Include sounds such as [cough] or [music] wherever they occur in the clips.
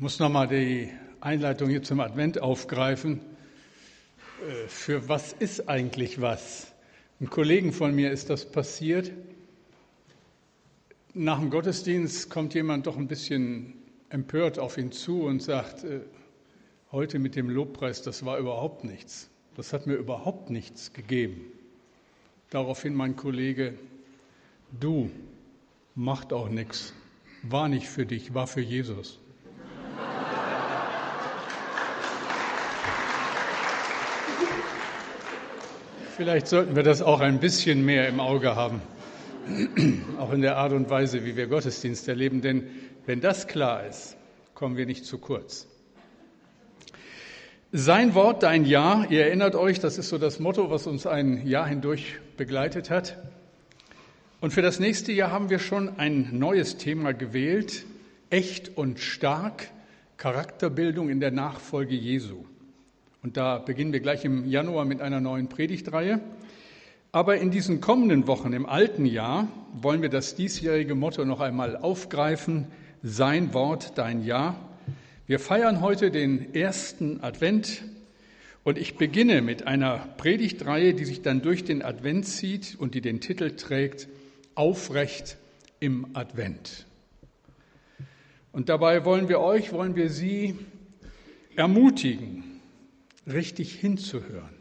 muss nochmal die Einleitung hier zum Advent aufgreifen. Äh, für was ist eigentlich was? Einem Kollegen von mir ist das passiert. Nach dem Gottesdienst kommt jemand doch ein bisschen empört auf ihn zu und sagt, äh, heute mit dem Lobpreis, das war überhaupt nichts. Das hat mir überhaupt nichts gegeben. Daraufhin mein Kollege, du, macht auch nichts. War nicht für dich, war für Jesus. Vielleicht sollten wir das auch ein bisschen mehr im Auge haben, [clears throat] auch in der Art und Weise, wie wir Gottesdienst erleben, denn wenn das klar ist, kommen wir nicht zu kurz. Sein Wort, dein Ja, ihr erinnert euch, das ist so das Motto, was uns ein Jahr hindurch begleitet hat. Und für das nächste Jahr haben wir schon ein neues Thema gewählt, echt und stark, Charakterbildung in der Nachfolge Jesu. Und da beginnen wir gleich im Januar mit einer neuen Predigtreihe. Aber in diesen kommenden Wochen im alten Jahr wollen wir das diesjährige Motto noch einmal aufgreifen. Sein Wort, dein Ja. Wir feiern heute den ersten Advent und ich beginne mit einer Predigtreihe, die sich dann durch den Advent zieht und die den Titel trägt Aufrecht im Advent. Und dabei wollen wir euch, wollen wir Sie ermutigen, richtig hinzuhören.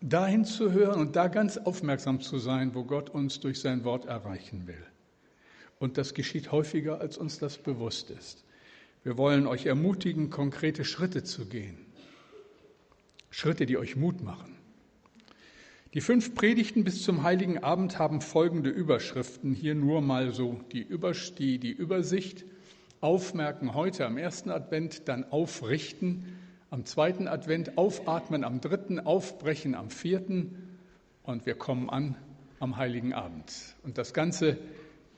Dahin zu hören und da ganz aufmerksam zu sein, wo Gott uns durch sein Wort erreichen will. Und das geschieht häufiger, als uns das bewusst ist. Wir wollen euch ermutigen, konkrete Schritte zu gehen. Schritte, die euch Mut machen. Die fünf Predigten bis zum Heiligen Abend haben folgende Überschriften. Hier nur mal so die, Übersicht. Aufmerken heute am ersten Advent, dann aufrichten am zweiten Advent, aufatmen am dritten, aufbrechen am vierten und wir kommen an am heiligen Abend. Und das Ganze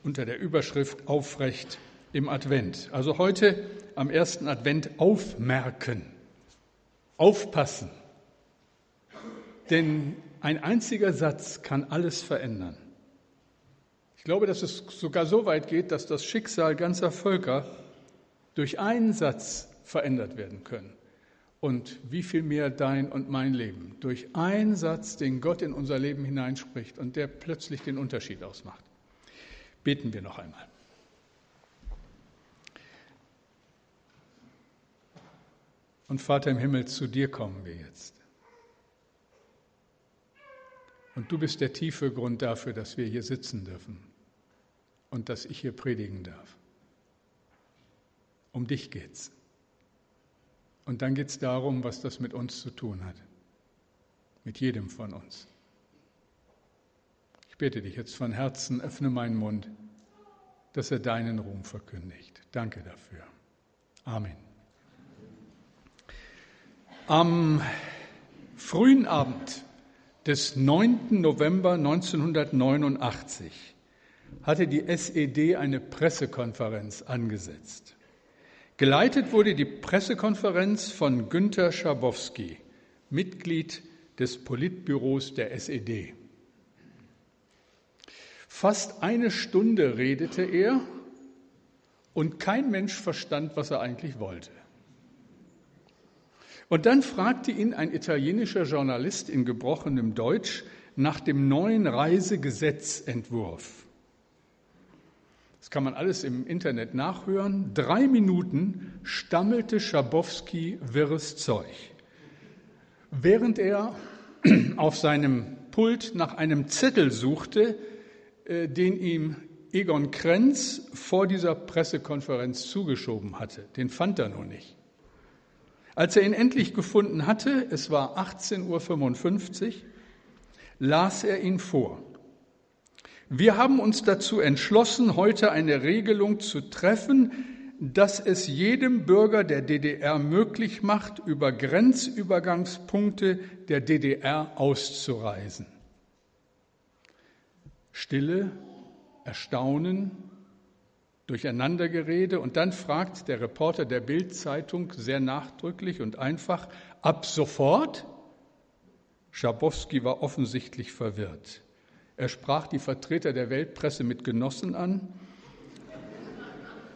unter der Überschrift Aufrecht im Advent. Also heute am ersten Advent aufmerken, aufpassen. Denn ein einziger Satz kann alles verändern. Ich glaube, dass es sogar so weit geht, dass das Schicksal ganzer Völker durch einen Satz verändert werden können. Und wie viel mehr dein und mein Leben durch einen Satz, den Gott in unser Leben hineinspricht und der plötzlich den Unterschied ausmacht. Beten wir noch einmal. Und Vater im Himmel, zu dir kommen wir jetzt. Und du bist der tiefe Grund dafür, dass wir hier sitzen dürfen und dass ich hier predigen darf. Um dich geht's. Und dann geht es darum, was das mit uns zu tun hat. Mit jedem von uns. Ich bitte dich jetzt von Herzen, öffne meinen Mund, dass er deinen Ruhm verkündigt. Danke dafür. Amen. Am frühen Abend des 9. November 1989 hatte die SED eine Pressekonferenz angesetzt. Geleitet wurde die Pressekonferenz von Günter Schabowski, Mitglied des Politbüros der SED. Fast eine Stunde redete er und kein Mensch verstand, was er eigentlich wollte. Und dann fragte ihn ein italienischer Journalist in gebrochenem Deutsch nach dem neuen Reisegesetzentwurf. Kann man alles im Internet nachhören. Drei Minuten stammelte Schabowski wirres Zeug, während er [clears throat] auf seinem Pult nach einem Zettel suchte, äh, den ihm Egon Krenz vor dieser Pressekonferenz zugeschoben hatte. Den fand er noch nicht. Als er ihn endlich gefunden hatte, es war 18.55 Uhr, las er ihn vor. Wir haben uns dazu entschlossen, heute eine Regelung zu treffen, dass es jedem Bürger der DDR möglich macht, über Grenzübergangspunkte der DDR auszureisen. Stille, Erstaunen, Durcheinandergerede und dann fragt der Reporter der Bildzeitung sehr nachdrücklich und einfach, ab sofort? Schabowski war offensichtlich verwirrt. Er sprach die Vertreter der Weltpresse mit Genossen an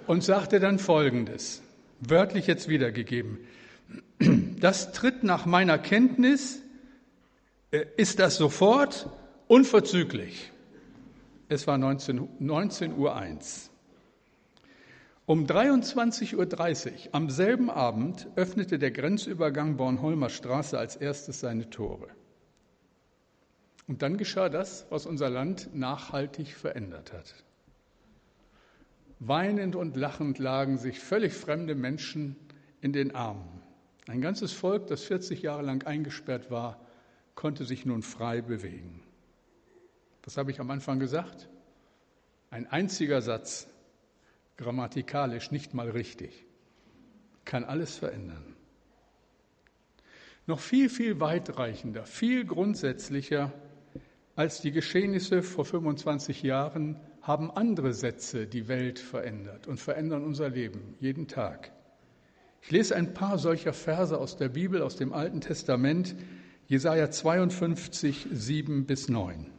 und sagte dann Folgendes, wörtlich jetzt wiedergegeben. Das tritt nach meiner Kenntnis, äh, ist das sofort unverzüglich. Es war 19, 19 Uhr 1. Um 23.30 Uhr am selben Abend öffnete der Grenzübergang Bornholmer Straße als erstes seine Tore. Und dann geschah das, was unser Land nachhaltig verändert hat. Weinend und lachend lagen sich völlig fremde Menschen in den Armen. Ein ganzes Volk, das 40 Jahre lang eingesperrt war, konnte sich nun frei bewegen. Was habe ich am Anfang gesagt? Ein einziger Satz, grammatikalisch nicht mal richtig, kann alles verändern. Noch viel, viel weitreichender, viel grundsätzlicher als die Geschehnisse vor 25 Jahren haben andere Sätze die Welt verändert und verändern unser Leben jeden Tag. Ich lese ein paar solcher Verse aus der Bibel, aus dem Alten Testament, Jesaja 52, 7 bis 9.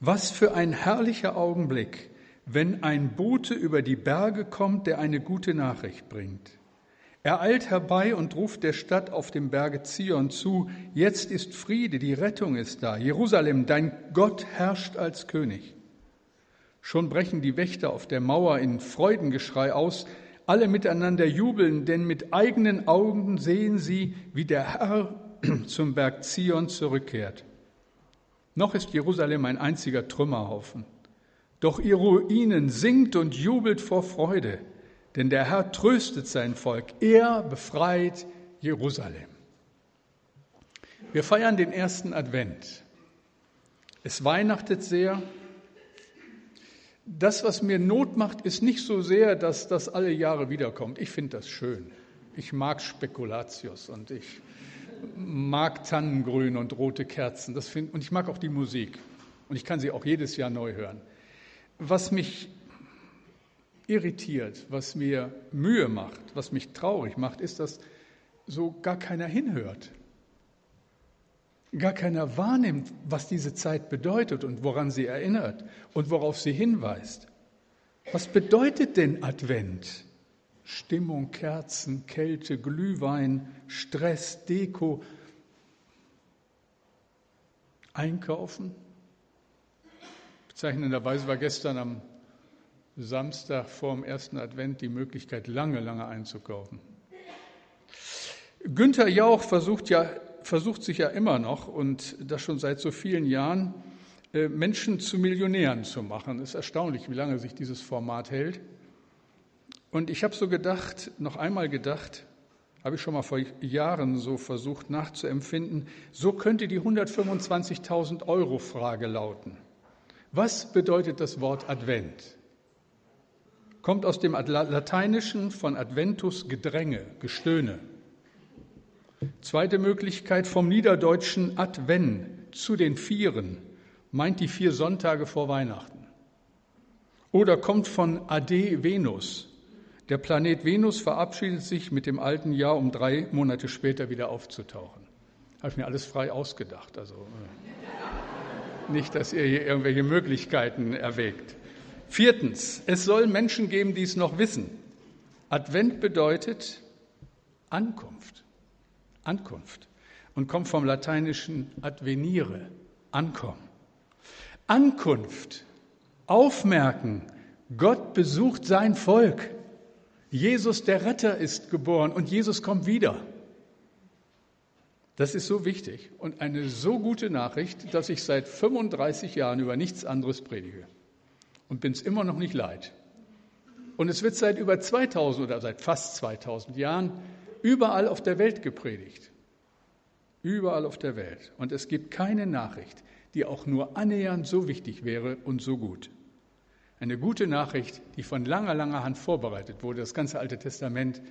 Was für ein herrlicher Augenblick, wenn ein Bote über die Berge kommt, der eine gute Nachricht bringt. Er eilt herbei und ruft der Stadt auf dem Berge Zion zu, jetzt ist Friede, die Rettung ist da. Jerusalem, dein Gott herrscht als König. Schon brechen die Wächter auf der Mauer in Freudengeschrei aus, alle miteinander jubeln, denn mit eigenen Augen sehen sie, wie der Herr [clears throat] zum Berg Zion zurückkehrt. Noch ist Jerusalem ein einziger Trümmerhaufen. Doch ihr Ruinen singt und jubelt vor Freude, denn der Herr tröstet sein Volk. Er befreit Jerusalem. Wir feiern den ersten Advent. Es weihnachtet sehr. Das, was mir Not macht, ist nicht so sehr, dass das alle Jahre wiederkommt. Ich finde das schön. Ich mag Spekulatius und ich mag Tannengrün und rote Kerzen. Das find, und ich mag auch die Musik. Und ich kann sie auch jedes Jahr neu hören. Was mich irritiert, was mir Mühe macht, was mich traurig macht, ist, dass so gar keiner hinhört. Gar keiner wahrnimmt, was diese Zeit bedeutet und woran sie erinnert und worauf sie hinweist. Was bedeutet denn Advent? Stimmung, Kerzen, Kälte, Glühwein, Stress, Deko, Einkaufen. Bezeichnenderweise war gestern am Samstag vor dem ersten Advent die Möglichkeit, lange, lange einzukaufen. Günther Jauch versucht, ja, versucht sich ja immer noch und das schon seit so vielen Jahren, äh, Menschen zu Millionären zu machen. Es ist erstaunlich, wie lange sich dieses Format hält. Und ich habe so gedacht, noch einmal gedacht, habe ich schon mal vor Jahren so versucht nachzuempfinden, so könnte die 125.000 Euro Frage lauten. Was bedeutet das Wort Advent? Kommt aus dem Lateinischen von Adventus Gedränge, Gestöhne. Zweite Möglichkeit vom Niederdeutschen Adven, zu den Vieren, meint die vier Sonntage vor Weihnachten. Oder kommt von Ade Venus, der Planet Venus verabschiedet sich mit dem alten Jahr, um drei Monate später wieder aufzutauchen. Habe ich mir alles frei ausgedacht. Also äh, nicht, dass ihr hier irgendwelche Möglichkeiten erwägt. Viertens, es soll Menschen geben, die es noch wissen. Advent bedeutet Ankunft. Ankunft. Und kommt vom lateinischen advenire, ankommen. Ankunft, aufmerken, Gott besucht sein Volk. Jesus der Retter ist geboren und Jesus kommt wieder. Das ist so wichtig und eine so gute Nachricht, dass ich seit 35 Jahren über nichts anderes predige und bin es immer noch nicht leid. Und es wird seit über 2000 oder seit fast 2000 Jahren überall auf der Welt gepredigt. Überall auf der Welt. Und es gibt keine Nachricht, die auch nur annähernd so wichtig wäre und so gut. Eine gute Nachricht, die von langer, langer Hand vorbereitet wurde. Das ganze Alte Testament,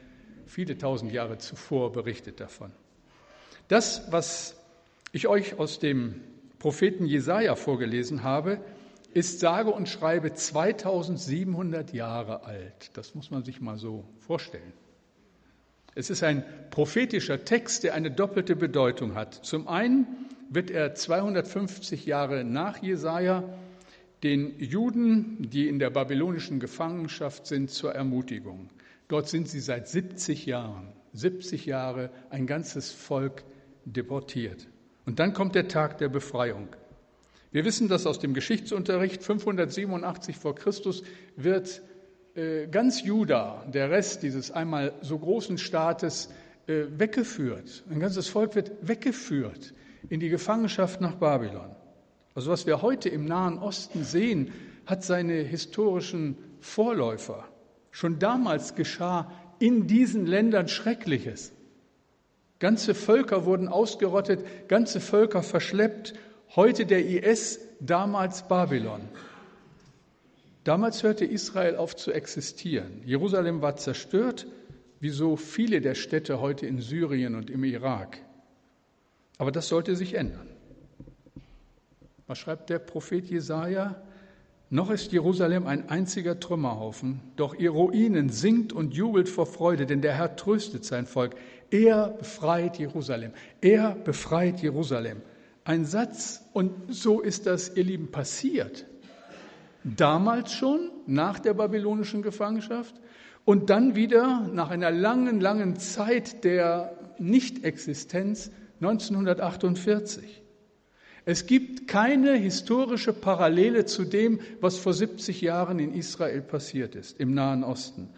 viele tausend Jahre zuvor, berichtet davon. Das, was ich euch aus dem Propheten Jesaja vorgelesen habe, ist sage und schreibe 2700 Jahre alt. Das muss man sich mal so vorstellen. Es ist ein prophetischer Text, der eine doppelte Bedeutung hat. Zum einen wird er 250 Jahre nach Jesaja den Juden, die in der babylonischen Gefangenschaft sind, zur Ermutigung. Dort sind sie seit 70 Jahren, 70 Jahre ein ganzes Volk deportiert. Und dann kommt der Tag der Befreiung. Wir wissen das aus dem Geschichtsunterricht. 587 vor Christus wird äh, ganz Juda, der Rest dieses einmal so großen Staates, äh, weggeführt. Ein ganzes Volk wird weggeführt in die Gefangenschaft nach Babylon. Also was wir heute im Nahen Osten sehen, hat seine historischen Vorläufer. Schon damals geschah in diesen Ländern Schreckliches. Ganze Völker wurden ausgerottet, ganze Völker verschleppt. Heute der IS, damals Babylon. Damals hörte Israel auf zu existieren. Jerusalem war zerstört, wie so viele der Städte heute in Syrien und im Irak. Aber das sollte sich ändern. Was schreibt der Prophet Jesaja? Noch ist Jerusalem ein einziger Trümmerhaufen, doch ihr Ruinen singt und jubelt vor Freude, denn der Herr tröstet sein Volk. Er befreit Jerusalem. Er befreit Jerusalem. Ein Satz, und so ist das, ihr Lieben, passiert. Damals schon, nach der babylonischen Gefangenschaft, und dann wieder nach einer langen, langen Zeit der Nichtexistenz 1948. Es gibt keine historische Parallele zu dem, was vor 70 Jahren in Israel passiert ist, im Nahen Osten.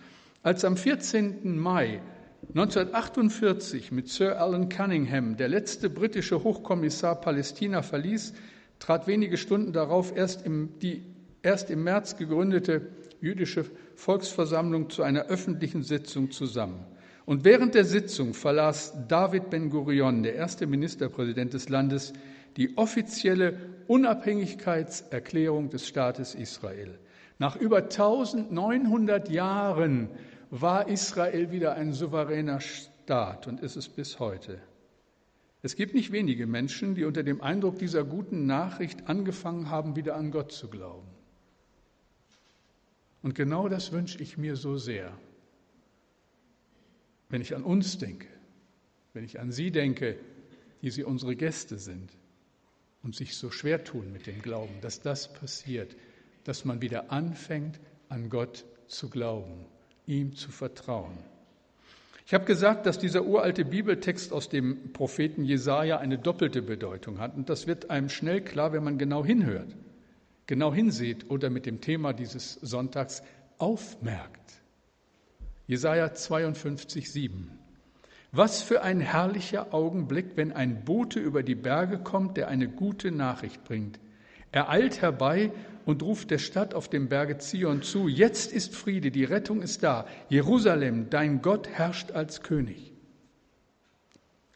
Als am 14. Mai 1948 mit Sir Alan Cunningham der letzte britische Hochkommissar Palästina verließ, trat wenige Stunden darauf erst im, die erst im März gegründete jüdische Volksversammlung zu einer öffentlichen Sitzung zusammen. Und während der Sitzung verlas David Ben-Gurion, der erste Ministerpräsident des Landes, die offizielle Unabhängigkeitserklärung des Staates Israel. Nach über 1900 Jahren war Israel wieder ein souveräner Staat und ist es bis heute. Es gibt nicht wenige Menschen, die unter dem Eindruck dieser guten Nachricht angefangen haben, wieder an Gott zu glauben. Und genau das wünsche ich mir so sehr. Wenn ich an uns denke, wenn ich an Sie denke, die Sie unsere Gäste sind und sich so schwer tun mit dem Glauben, dass das passiert, dass man wieder anfängt, an Gott zu glauben, ihm zu vertrauen. Ich habe gesagt, dass dieser uralte Bibeltext aus dem Propheten Jesaja eine doppelte Bedeutung hat. Und das wird einem schnell klar, wenn man genau hinhört genau hinsieht oder mit dem Thema dieses Sonntags aufmerkt. Jesaja 52, 7. Was für ein herrlicher Augenblick, wenn ein Bote über die Berge kommt, der eine gute Nachricht bringt. Er eilt herbei und ruft der Stadt auf dem Berge Zion zu, jetzt ist Friede, die Rettung ist da. Jerusalem, dein Gott herrscht als König.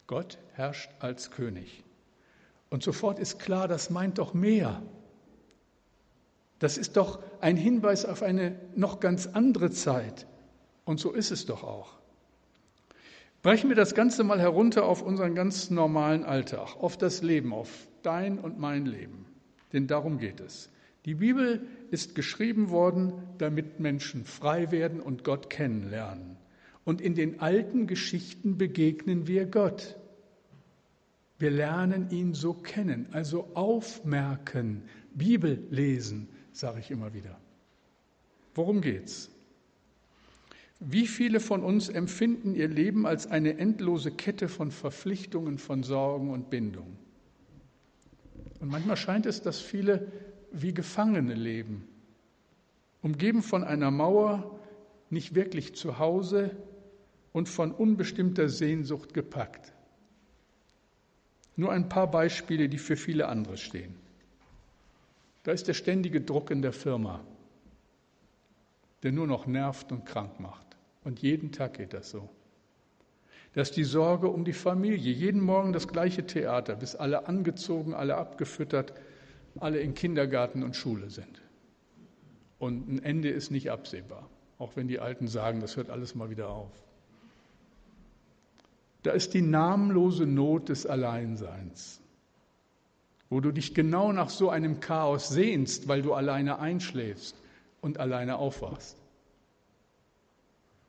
Gott herrscht als König. Und sofort ist klar, das meint doch mehr. Das ist doch ein Hinweis auf eine noch ganz andere Zeit. Und so ist es doch auch. Brechen wir das Ganze mal herunter auf unseren ganz normalen Alltag, auf das Leben, auf dein und mein Leben. Denn darum geht es. Die Bibel ist geschrieben worden, damit Menschen frei werden und Gott kennenlernen. Und in den alten Geschichten begegnen wir Gott. Wir lernen ihn so kennen, also aufmerken, Bibel lesen, sage ich immer wieder. Worum geht's? Wie viele von uns empfinden ihr Leben als eine endlose Kette von Verpflichtungen, von Sorgen und Bindungen? Und manchmal scheint es, dass viele wie Gefangene leben, umgeben von einer Mauer, nicht wirklich zu Hause und von unbestimmter Sehnsucht gepackt. Nur ein paar Beispiele, die für viele andere stehen. Da ist der ständige Druck in der Firma, der nur noch nervt und krank macht. Und jeden Tag geht das so. Da ist die Sorge um die Familie, jeden Morgen das gleiche Theater, bis alle angezogen, alle abgefüttert, alle in Kindergarten und Schule sind. Und ein Ende ist nicht absehbar, auch wenn die Alten sagen, das hört alles mal wieder auf. Da ist die namenlose Not des Alleinseins wo du dich genau nach so einem Chaos sehnst, weil du alleine einschläfst und alleine aufwachst.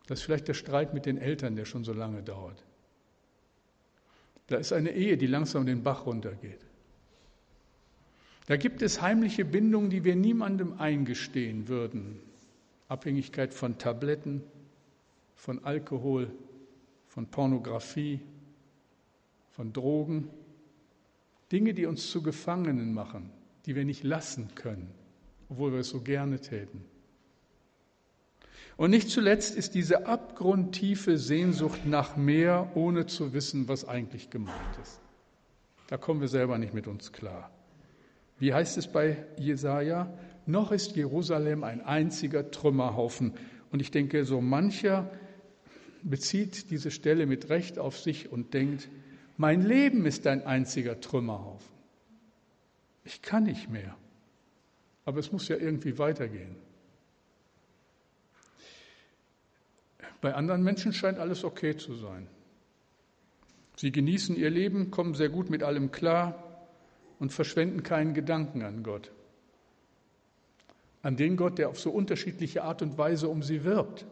Das ist vielleicht der Streit mit den Eltern, der schon so lange dauert. Da ist eine Ehe, die langsam den Bach runtergeht. Da gibt es heimliche Bindungen, die wir niemandem eingestehen würden. Abhängigkeit von Tabletten, von Alkohol, von Pornografie, von Drogen. Dinge, die uns zu Gefangenen machen, die wir nicht lassen können, obwohl wir es so gerne täten. Und nicht zuletzt ist diese abgrundtiefe Sehnsucht nach mehr, ohne zu wissen, was eigentlich gemeint ist. Da kommen wir selber nicht mit uns klar. Wie heißt es bei Jesaja? Noch ist Jerusalem ein einziger Trümmerhaufen. Und ich denke, so mancher bezieht diese Stelle mit Recht auf sich und denkt, mein Leben ist ein einziger Trümmerhaufen. Ich kann nicht mehr. Aber es muss ja irgendwie weitergehen. Bei anderen Menschen scheint alles okay zu sein. Sie genießen ihr Leben, kommen sehr gut mit allem klar und verschwenden keinen Gedanken an Gott. An den Gott, der auf so unterschiedliche Art und Weise um sie wirbt.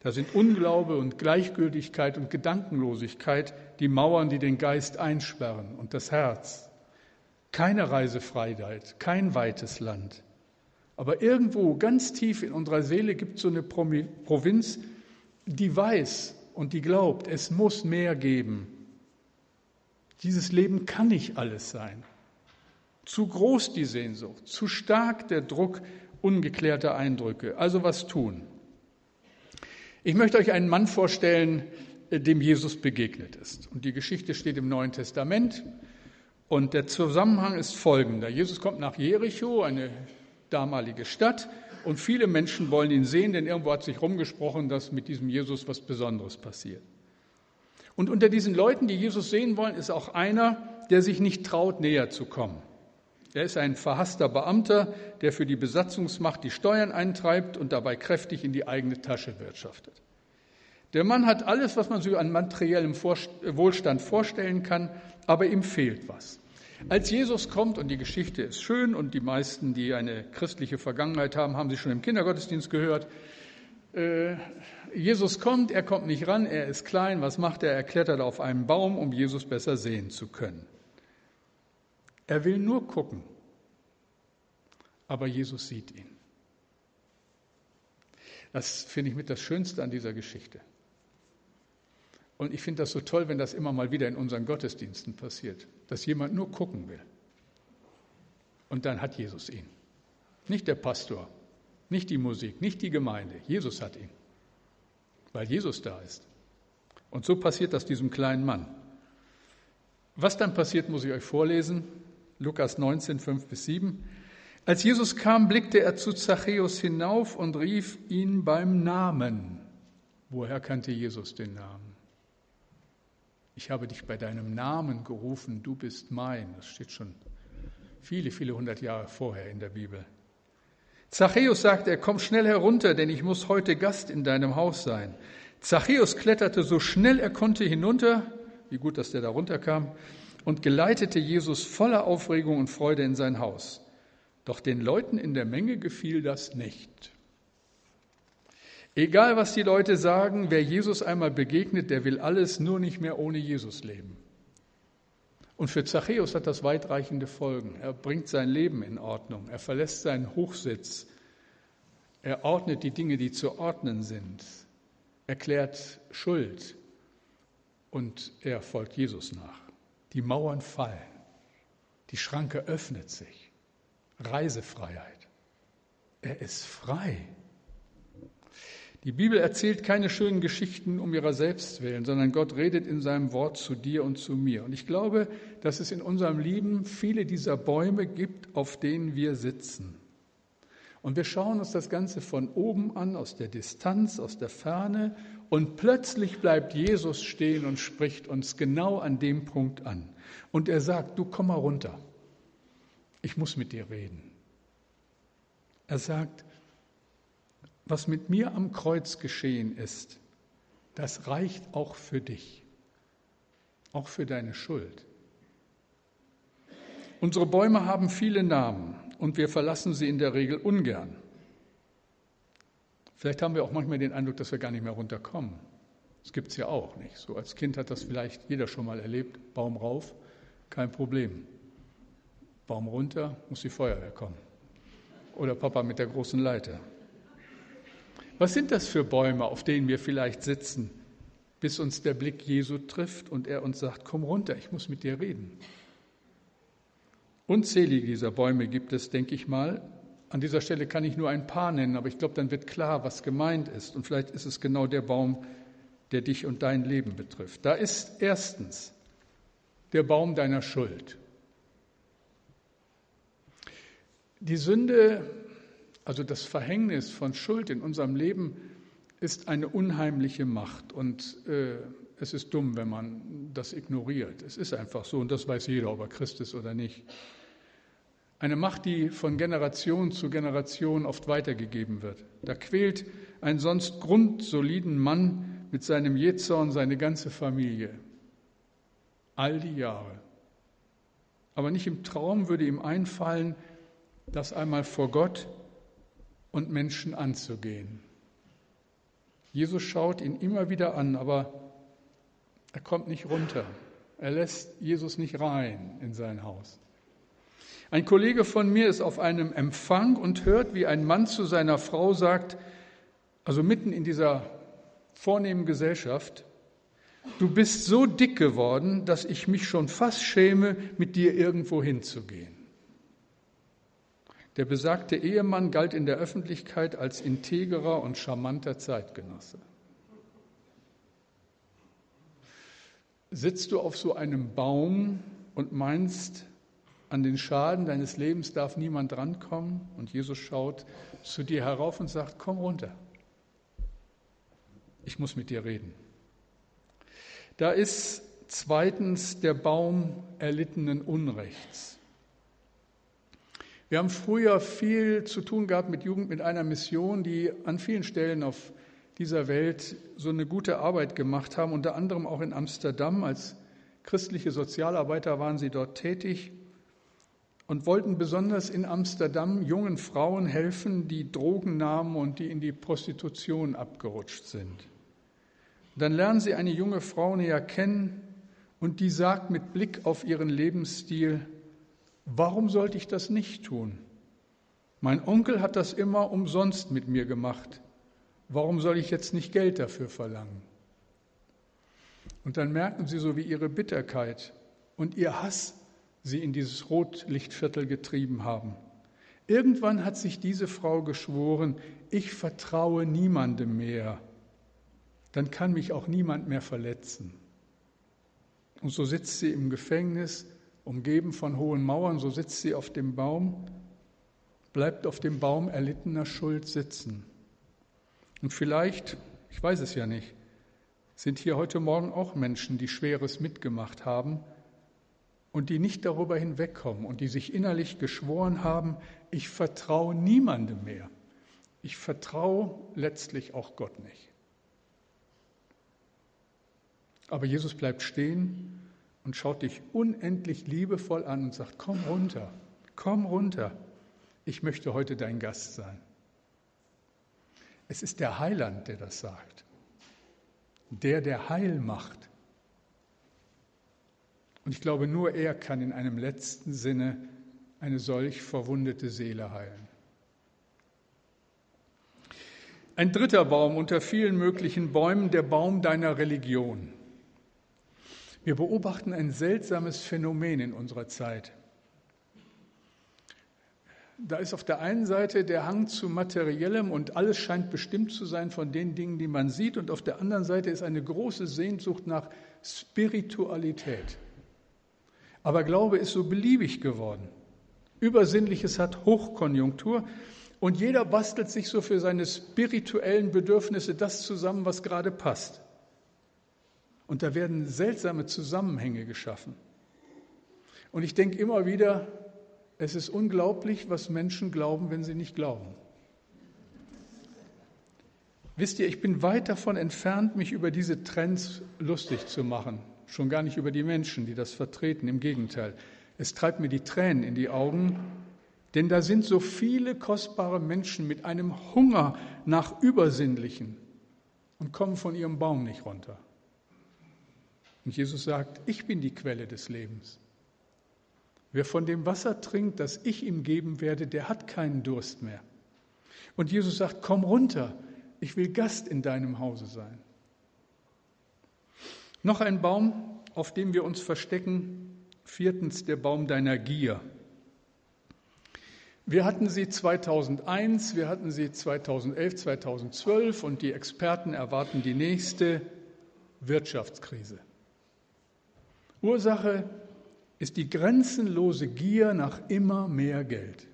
Da sind Unglaube und Gleichgültigkeit und Gedankenlosigkeit die Mauern, die den Geist einsperren und das Herz. Keine Reisefreiheit, kein weites Land. Aber irgendwo ganz tief in unserer Seele gibt es so eine Provinz, die weiß und die glaubt, es muss mehr geben. Dieses Leben kann nicht alles sein. Zu groß die Sehnsucht, zu stark der Druck ungeklärter Eindrücke. Also was tun? Ich möchte euch einen Mann vorstellen, dem Jesus begegnet ist. Und die Geschichte steht im Neuen Testament. Und der Zusammenhang ist folgender. Jesus kommt nach Jericho, eine damalige Stadt, und viele Menschen wollen ihn sehen, denn irgendwo hat sich rumgesprochen, dass mit diesem Jesus was Besonderes passiert. Und unter diesen Leuten, die Jesus sehen wollen, ist auch einer, der sich nicht traut, näher zu kommen. Er ist ein verhasster Beamter, der für die Besatzungsmacht die Steuern eintreibt und dabei kräftig in die eigene Tasche wirtschaftet. Der Mann hat alles, was man sich an materiellem Wohlstand vorstellen kann, aber ihm fehlt was. Als Jesus kommt, und die Geschichte ist schön und die meisten, die eine christliche Vergangenheit haben, haben sie schon im Kindergottesdienst gehört, äh, Jesus kommt, er kommt nicht ran, er ist klein, was macht er? Er klettert auf einen Baum, um Jesus besser sehen zu können. Er will nur gucken, aber Jesus sieht ihn. Das finde ich mit das Schönste an dieser Geschichte. Und ich finde das so toll, wenn das immer mal wieder in unseren Gottesdiensten passiert, dass jemand nur gucken will. Und dann hat Jesus ihn. Nicht der Pastor, nicht die Musik, nicht die Gemeinde. Jesus hat ihn, weil Jesus da ist. Und so passiert das diesem kleinen Mann. Was dann passiert, muss ich euch vorlesen. Lukas 19, 5 bis 7. Als Jesus kam, blickte er zu Zachäus hinauf und rief ihn beim Namen. Woher kannte Jesus den Namen? Ich habe dich bei deinem Namen gerufen, du bist mein. Das steht schon viele, viele hundert Jahre vorher in der Bibel. Zachäus sagte er, komm schnell herunter, denn ich muss heute Gast in deinem Haus sein. Zachäus kletterte so schnell er konnte hinunter, wie gut, dass der da runterkam, und geleitete Jesus voller Aufregung und Freude in sein Haus. Doch den Leuten in der Menge gefiel das nicht. Egal, was die Leute sagen, wer Jesus einmal begegnet, der will alles nur nicht mehr ohne Jesus leben. Und für Zachäus hat das weitreichende Folgen. Er bringt sein Leben in Ordnung. Er verlässt seinen Hochsitz. Er ordnet die Dinge, die zu ordnen sind. Er klärt Schuld. Und er folgt Jesus nach. Die Mauern fallen. Die Schranke öffnet sich. Reisefreiheit. Er ist frei. Die Bibel erzählt keine schönen Geschichten um ihrer selbst willen, sondern Gott redet in seinem Wort zu dir und zu mir. Und ich glaube, dass es in unserem Leben viele dieser Bäume gibt, auf denen wir sitzen. Und wir schauen uns das Ganze von oben an, aus der Distanz, aus der Ferne, und plötzlich bleibt Jesus stehen und spricht uns genau an dem Punkt an. Und er sagt, du komm mal runter, ich muss mit dir reden. Er sagt, was mit mir am Kreuz geschehen ist, das reicht auch für dich, auch für deine Schuld. Unsere Bäume haben viele Namen und wir verlassen sie in der Regel ungern. Vielleicht haben wir auch manchmal den Eindruck, dass wir gar nicht mehr runterkommen. Das gibt es ja auch nicht. So als Kind hat das vielleicht jeder schon mal erlebt. Baum rauf, kein Problem. Baum runter, muss die Feuerwehr kommen. Oder Papa mit der großen Leiter. Was sind das für Bäume, auf denen wir vielleicht sitzen, bis uns der Blick Jesu trifft und er uns sagt, komm runter, ich muss mit dir reden. Unzählige dieser Bäume gibt es, denke ich mal. An dieser Stelle kann ich nur ein paar nennen, aber ich glaube, dann wird klar, was gemeint ist. Und vielleicht ist es genau der Baum, der dich und dein Leben betrifft. Da ist erstens der Baum deiner Schuld. Die Sünde, also das Verhängnis von Schuld in unserem Leben, ist eine unheimliche Macht und äh, es ist dumm, wenn man das ignoriert. Es ist einfach so und das weiß jeder, ob er Christ ist oder nicht. Eine Macht, die von Generation zu Generation oft weitergegeben wird. Da quält ein sonst grundsoliden Mann mit seinem Jezorn seine ganze Familie. All die Jahre. Aber nicht im Traum würde ihm einfallen, das einmal vor Gott und Menschen anzugehen. Jesus schaut ihn immer wieder an, aber er kommt nicht runter. Er lässt Jesus nicht rein in sein Haus. Ein Kollege von mir ist auf einem Empfang und hört, wie ein Mann zu seiner Frau sagt, also mitten in dieser vornehmen Gesellschaft, du bist so dick geworden, dass ich mich schon fast schäme, mit dir irgendwo hinzugehen. Der besagte Ehemann galt in der Öffentlichkeit als integrer und charmanter Zeitgenosse. Sitzt du auf so einem Baum und meinst, an den Schaden deines Lebens darf niemand rankommen. Und Jesus schaut zu dir herauf und sagt, komm runter. Ich muss mit dir reden. Da ist zweitens der Baum erlittenen Unrechts. Wir haben früher viel zu tun gehabt mit Jugend mit einer Mission, die an vielen Stellen auf dieser Welt so eine gute Arbeit gemacht haben, unter anderem auch in Amsterdam. Als christliche Sozialarbeiter waren sie dort tätig und wollten besonders in Amsterdam jungen Frauen helfen, die Drogen nahmen und die in die Prostitution abgerutscht sind. Dann lernen sie eine junge Frau näher kennen und die sagt mit Blick auf ihren Lebensstil, warum sollte ich das nicht tun? Mein Onkel hat das immer umsonst mit mir gemacht. Warum soll ich jetzt nicht Geld dafür verlangen? Und dann merken sie so, wie ihre Bitterkeit und ihr Hass sie in dieses Rotlichtviertel getrieben haben. Irgendwann hat sich diese Frau geschworen, ich vertraue niemandem mehr, dann kann mich auch niemand mehr verletzen. Und so sitzt sie im Gefängnis, umgeben von hohen Mauern, so sitzt sie auf dem Baum, bleibt auf dem Baum erlittener Schuld sitzen. Und vielleicht, ich weiß es ja nicht, sind hier heute Morgen auch Menschen, die Schweres mitgemacht haben und die nicht darüber hinwegkommen und die sich innerlich geschworen haben, ich vertraue niemandem mehr. Ich vertraue letztlich auch Gott nicht. Aber Jesus bleibt stehen und schaut dich unendlich liebevoll an und sagt, komm runter, komm runter, ich möchte heute dein Gast sein. Es ist der Heiland, der das sagt, der, der Heil macht. Und ich glaube, nur er kann in einem letzten Sinne eine solch verwundete Seele heilen. Ein dritter Baum unter vielen möglichen Bäumen, der Baum deiner Religion. Wir beobachten ein seltsames Phänomen in unserer Zeit. Da ist auf der einen Seite der Hang zu materiellem und alles scheint bestimmt zu sein von den Dingen, die man sieht, und auf der anderen Seite ist eine große Sehnsucht nach Spiritualität. Aber Glaube ist so beliebig geworden. Übersinnliches hat Hochkonjunktur und jeder bastelt sich so für seine spirituellen Bedürfnisse das zusammen, was gerade passt. Und da werden seltsame Zusammenhänge geschaffen. Und ich denke immer wieder, es ist unglaublich, was Menschen glauben, wenn sie nicht glauben. Wisst ihr, ich bin weit davon entfernt, mich über diese Trends lustig zu machen schon gar nicht über die Menschen, die das vertreten. Im Gegenteil, es treibt mir die Tränen in die Augen, denn da sind so viele kostbare Menschen mit einem Hunger nach Übersinnlichen und kommen von ihrem Baum nicht runter. Und Jesus sagt, ich bin die Quelle des Lebens. Wer von dem Wasser trinkt, das ich ihm geben werde, der hat keinen Durst mehr. Und Jesus sagt, komm runter, ich will Gast in deinem Hause sein. Noch ein Baum, auf dem wir uns verstecken. Viertens, der Baum deiner Gier. Wir hatten sie 2001, wir hatten sie 2011, 2012 und die Experten erwarten die nächste Wirtschaftskrise. Ursache ist die grenzenlose Gier nach immer mehr Geld.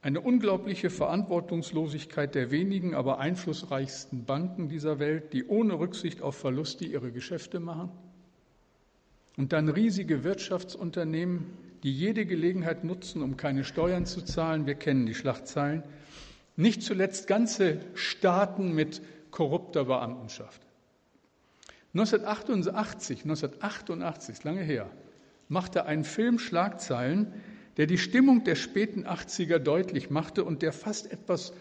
Eine unglaubliche Verantwortungslosigkeit der wenigen, aber einflussreichsten Banken dieser Welt, die ohne Rücksicht auf Verluste ihre Geschäfte machen. Und dann riesige Wirtschaftsunternehmen, die jede Gelegenheit nutzen, um keine Steuern zu zahlen. Wir kennen die Schlachtzeilen. Nicht zuletzt ganze Staaten mit korrupter Beamtenschaft. 1988, 1988, lange her, machte ein Film Schlagzeilen, der die Stimmung der späten 80er deutlich machte und der fast etwas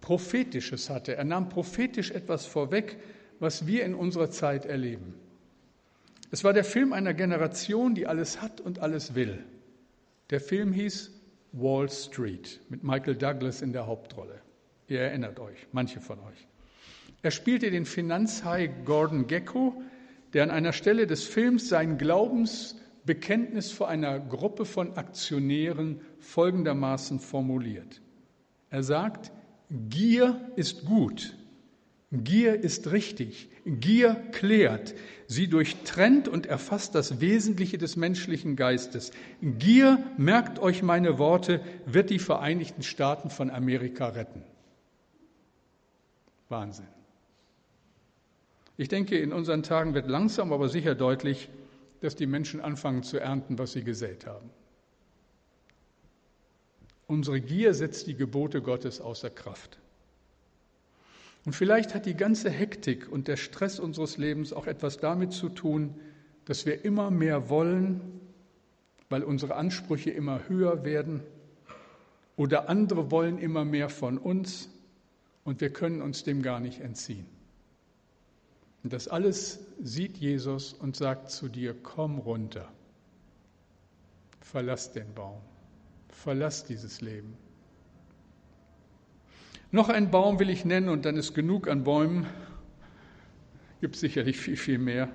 Prophetisches hatte. Er nahm prophetisch etwas vorweg, was wir in unserer Zeit erleben. Es war der Film einer Generation, die alles hat und alles will. Der Film hieß Wall Street mit Michael Douglas in der Hauptrolle. Ihr erinnert euch, manche von euch. Er spielte den Finanzhai Gordon Gecko, der an einer Stelle des Films sein Glaubensbekenntnis vor einer Gruppe von Aktionären folgendermaßen formuliert. Er sagt, Gier ist gut, Gier ist richtig, Gier klärt, sie durchtrennt und erfasst das Wesentliche des menschlichen Geistes. Gier, merkt euch meine Worte, wird die Vereinigten Staaten von Amerika retten. Wahnsinn. Ich denke, in unseren Tagen wird langsam, aber sicher deutlich, dass die Menschen anfangen zu ernten, was sie gesät haben. Unsere Gier setzt die Gebote Gottes außer Kraft. Und vielleicht hat die ganze Hektik und der Stress unseres Lebens auch etwas damit zu tun, dass wir immer mehr wollen, weil unsere Ansprüche immer höher werden oder andere wollen immer mehr von uns und wir können uns dem gar nicht entziehen. Und das alles sieht Jesus und sagt zu dir, komm runter, verlass den Baum, verlass dieses Leben. Noch einen Baum will ich nennen und dann ist genug an Bäumen, gibt sicherlich viel, viel mehr,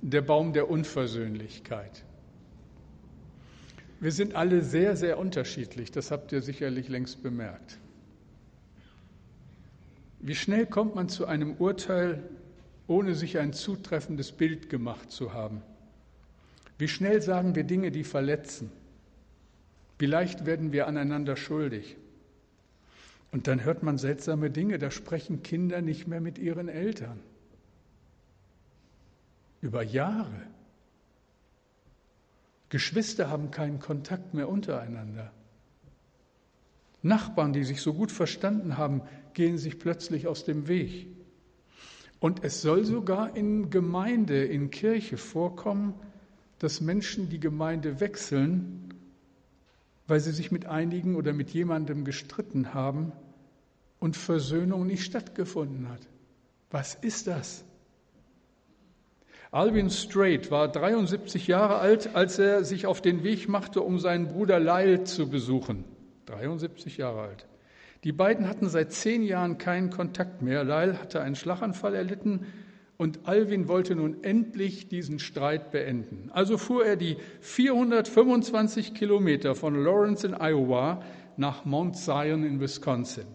der Baum der Unversöhnlichkeit. Wir sind alle sehr, sehr unterschiedlich, das habt ihr sicherlich längst bemerkt. Wie schnell kommt man zu einem Urteil, ohne sich ein zutreffendes Bild gemacht zu haben. Wie schnell sagen wir Dinge, die verletzen. Wie leicht werden wir aneinander schuldig. Und dann hört man seltsame Dinge, da sprechen Kinder nicht mehr mit ihren Eltern. Über Jahre. Geschwister haben keinen Kontakt mehr untereinander. Nachbarn, die sich so gut verstanden haben, gehen sich plötzlich aus dem Weg. Und es soll sogar in Gemeinde, in Kirche vorkommen, dass Menschen die Gemeinde wechseln, weil sie sich mit einigen oder mit jemandem gestritten haben und Versöhnung nicht stattgefunden hat. Was ist das? Alvin Strait war 73 Jahre alt, als er sich auf den Weg machte, um seinen Bruder Lyle zu besuchen. 73 Jahre alt. Die beiden hatten seit zehn Jahren keinen Kontakt mehr. Lyle hatte einen Schlaganfall erlitten und Alvin wollte nun endlich diesen Streit beenden. Also fuhr er die 425 Kilometer von Lawrence in Iowa nach Mount Zion in Wisconsin.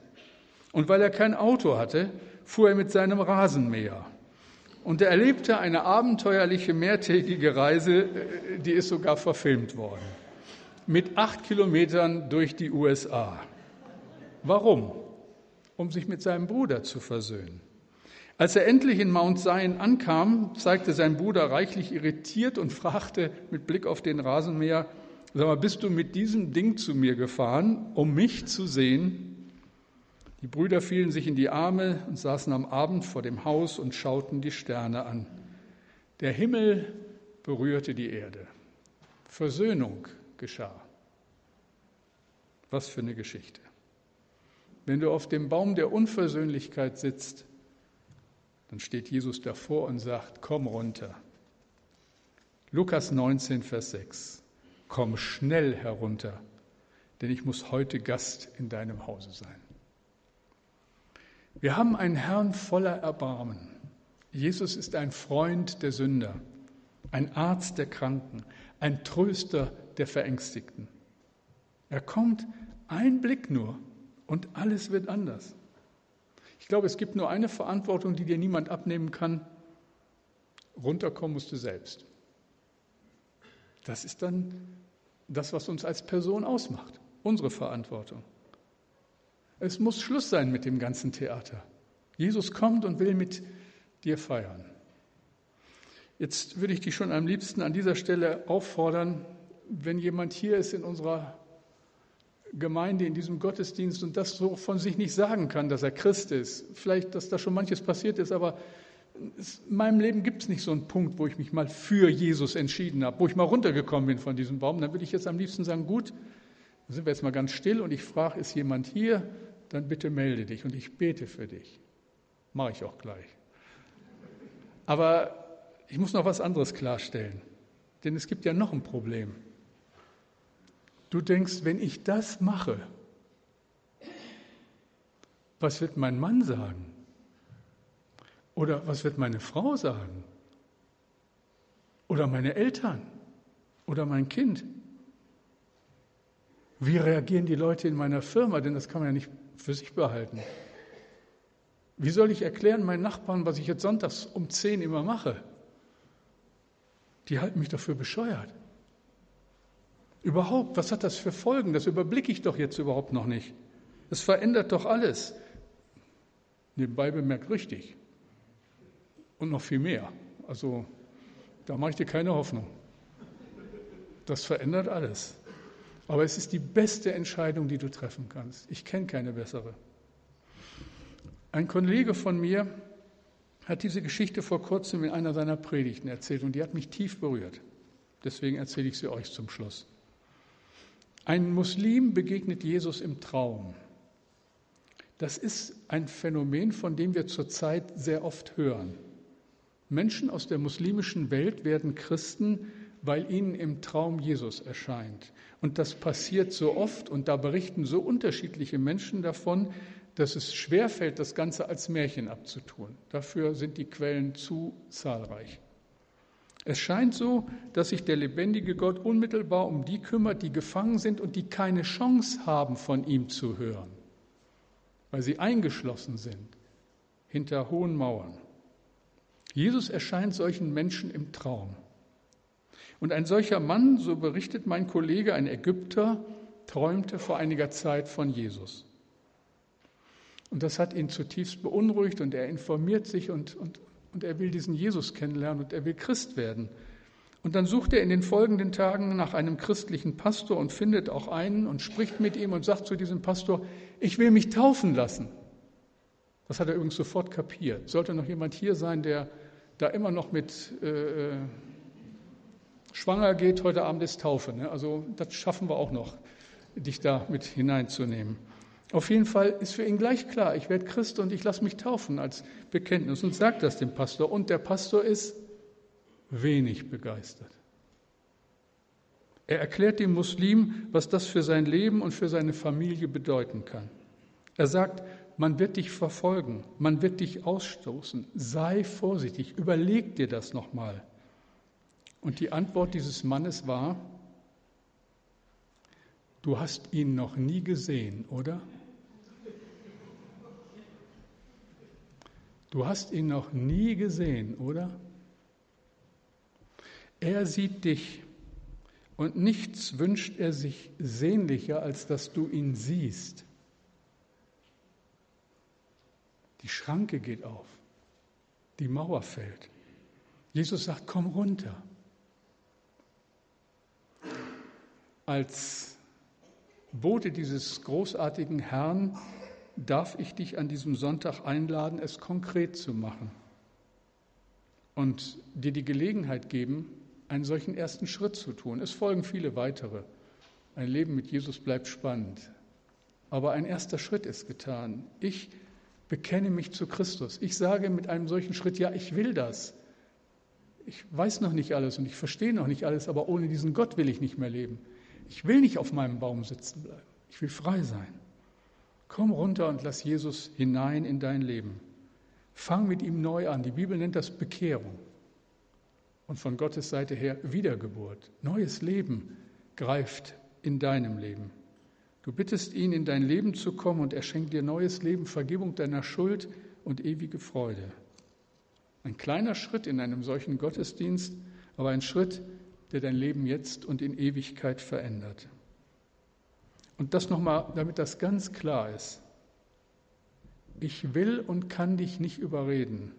Und weil er kein Auto hatte, fuhr er mit seinem Rasenmäher. Und er erlebte eine abenteuerliche mehrtägige Reise, äh, die ist sogar verfilmt worden, mit acht Kilometern durch die USA. Warum? Um sich mit seinem Bruder zu versöhnen. Als er endlich in Mount Zion ankam, zeigte sein Bruder reichlich irritiert und fragte mit Blick auf den Rasenmäher, sag mal, bist du mit diesem Ding zu mir gefahren, um mich zu sehen? Die Brüder fielen sich in die Arme und saßen am Abend vor dem Haus und schauten die Sterne an. Der Himmel berührte die Erde. Versöhnung geschah. Was für eine Geschichte. Wenn du auf dem Baum der Unversöhnlichkeit sitzt, dann steht Jesus davor und sagt, komm runter. Lukas 19, Vers 6. Komm schnell herunter, denn ich muss heute Gast in deinem Hause sein. Wir haben einen Herrn voller Erbarmen. Jesus ist ein Freund der Sünder, ein Arzt der Kranken, ein Tröster der Verängstigten. Er kommt, ein Blick nur, und alles wird anders. Ich glaube, es gibt nur eine Verantwortung, die dir niemand abnehmen kann. Runterkommen musst du selbst. Das ist dann das, was uns als Person ausmacht, unsere Verantwortung. Es muss Schluss sein mit dem ganzen Theater. Jesus kommt und will mit dir feiern. Jetzt würde ich dich schon am liebsten an dieser Stelle auffordern, wenn jemand hier ist in unserer Gemeinde, in diesem Gottesdienst und das so von sich nicht sagen kann, dass er Christ ist. Vielleicht, dass da schon manches passiert ist, aber in meinem Leben gibt es nicht so einen Punkt, wo ich mich mal für Jesus entschieden habe, wo ich mal runtergekommen bin von diesem Baum. Dann würde ich jetzt am liebsten sagen, gut, dann sind wir jetzt mal ganz still und ich frage, ist jemand hier? Dann bitte melde dich und ich bete für dich. Mache ich auch gleich. Aber ich muss noch was anderes klarstellen, denn es gibt ja noch ein Problem. Du denkst, wenn ich das mache, was wird mein Mann sagen? Oder was wird meine Frau sagen? Oder meine Eltern? Oder mein Kind? Wie reagieren die Leute in meiner Firma? Denn das kann man ja nicht für sich behalten. Wie soll ich erklären meinen Nachbarn, was ich jetzt sonntags um 10 immer mache? Die halten mich dafür bescheuert. Überhaupt, was hat das für Folgen? Das überblicke ich doch jetzt überhaupt noch nicht. Es verändert doch alles. Nebenbei bemerkt richtig. Und noch viel mehr. Also da mache ich dir keine Hoffnung. Das verändert alles. Aber es ist die beste Entscheidung, die du treffen kannst. Ich kenne keine bessere. Ein Kollege von mir hat diese Geschichte vor kurzem in einer seiner Predigten erzählt und die hat mich tief berührt. Deswegen erzähle ich sie euch zum Schluss. Ein Muslim begegnet Jesus im Traum. Das ist ein Phänomen, von dem wir zurzeit sehr oft hören. Menschen aus der muslimischen Welt werden Christen, weil ihnen im Traum Jesus erscheint. Und das passiert so oft und da berichten so unterschiedliche Menschen davon, dass es schwerfällt, das Ganze als Märchen abzutun. Dafür sind die Quellen zu zahlreich. Es scheint so, dass sich der lebendige Gott unmittelbar um die kümmert, die gefangen sind und die keine Chance haben, von ihm zu hören, weil sie eingeschlossen sind hinter hohen Mauern. Jesus erscheint solchen Menschen im Traum. Und ein solcher Mann, so berichtet mein Kollege, ein Ägypter, träumte vor einiger Zeit von Jesus. Und das hat ihn zutiefst beunruhigt und er informiert sich und, und, und er will diesen Jesus kennenlernen und er will Christ werden. Und dann sucht er in den folgenden Tagen nach einem christlichen Pastor und findet auch einen und spricht mit ihm und sagt zu diesem Pastor, ich will mich taufen lassen. Das hat er übrigens sofort kapiert. Sollte noch jemand hier sein, der da immer noch mit äh, äh schwanger geht, heute Abend ist Taufe. Ne? Also das schaffen wir auch noch, dich da mit hineinzunehmen. Auf jeden Fall ist für ihn gleich klar, ich werde Christ und ich lasse mich taufen als Bekenntnis und sagt das dem Pastor. Und der Pastor ist wenig begeistert. Er erklärt dem Muslim, was das für sein Leben und für seine Familie bedeuten kann. Er sagt, man wird dich verfolgen, man wird dich ausstoßen, sei vorsichtig, überleg dir das nochmal. Und die Antwort dieses Mannes war, du hast ihn noch nie gesehen, oder? Du hast ihn noch nie gesehen, oder? Er sieht dich und nichts wünscht er sich sehnlicher, als dass du ihn siehst. Die Schranke geht auf, die Mauer fällt. Jesus sagt, komm runter. Als Bote dieses großartigen Herrn darf ich dich an diesem Sonntag einladen, es konkret zu machen und dir die Gelegenheit geben, einen solchen ersten Schritt zu tun. Es folgen viele weitere. Ein Leben mit Jesus bleibt spannend. Aber ein erster Schritt ist getan. Ich bekenne mich zu Christus. Ich sage mit einem solchen Schritt, ja, ich will das. ich weiß noch nicht alles und ich verstehe noch nicht alles, aber ohne diesen Gott will ich nicht mehr leben. Ich will nicht auf meinem Baum sitzen bleiben. Ich will frei sein. Komm runter und lass Jesus hinein in dein Leben. Fang mit ihm neu an. Die Bibel nennt das Bekehrung. Und von Gottes Seite her Wiedergeburt. Neues Leben greift in deinem Leben. Du bittest ihn, in dein Leben zu kommen und er schenkt dir neues Leben, Vergebung deiner Schuld und ewige Freude. Ein kleiner Schritt in einem solchen Gottesdienst, aber ein Schritt, der dein Leben jetzt und in Ewigkeit verändert. Und das nochmal, damit das ganz klar ist. Ich will und kann dich nicht überreden,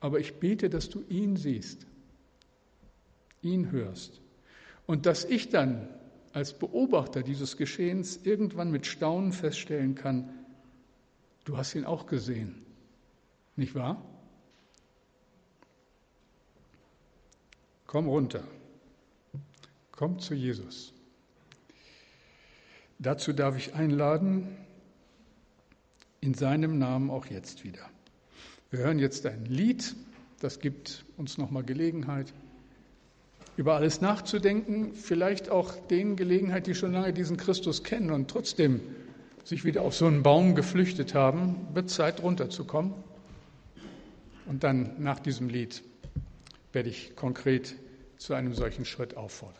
aber ich bete, dass du ihn siehst, ihn hörst und dass ich dann als Beobachter dieses Geschehens irgendwann mit Staunen feststellen kann, du hast ihn auch gesehen, nicht wahr? Komm runter. Komm zu Jesus. Dazu darf ich einladen, in seinem Namen auch jetzt wieder. Wir hören jetzt ein Lied, das gibt uns nochmal Gelegenheit, über alles nachzudenken, vielleicht auch denen Gelegenheit, die schon lange diesen Christus kennen und trotzdem sich wieder auf so einen Baum geflüchtet haben, wird Zeit runterzukommen. Und dann nach diesem Lied werde ich konkret zu einem solchen Schritt auffordern.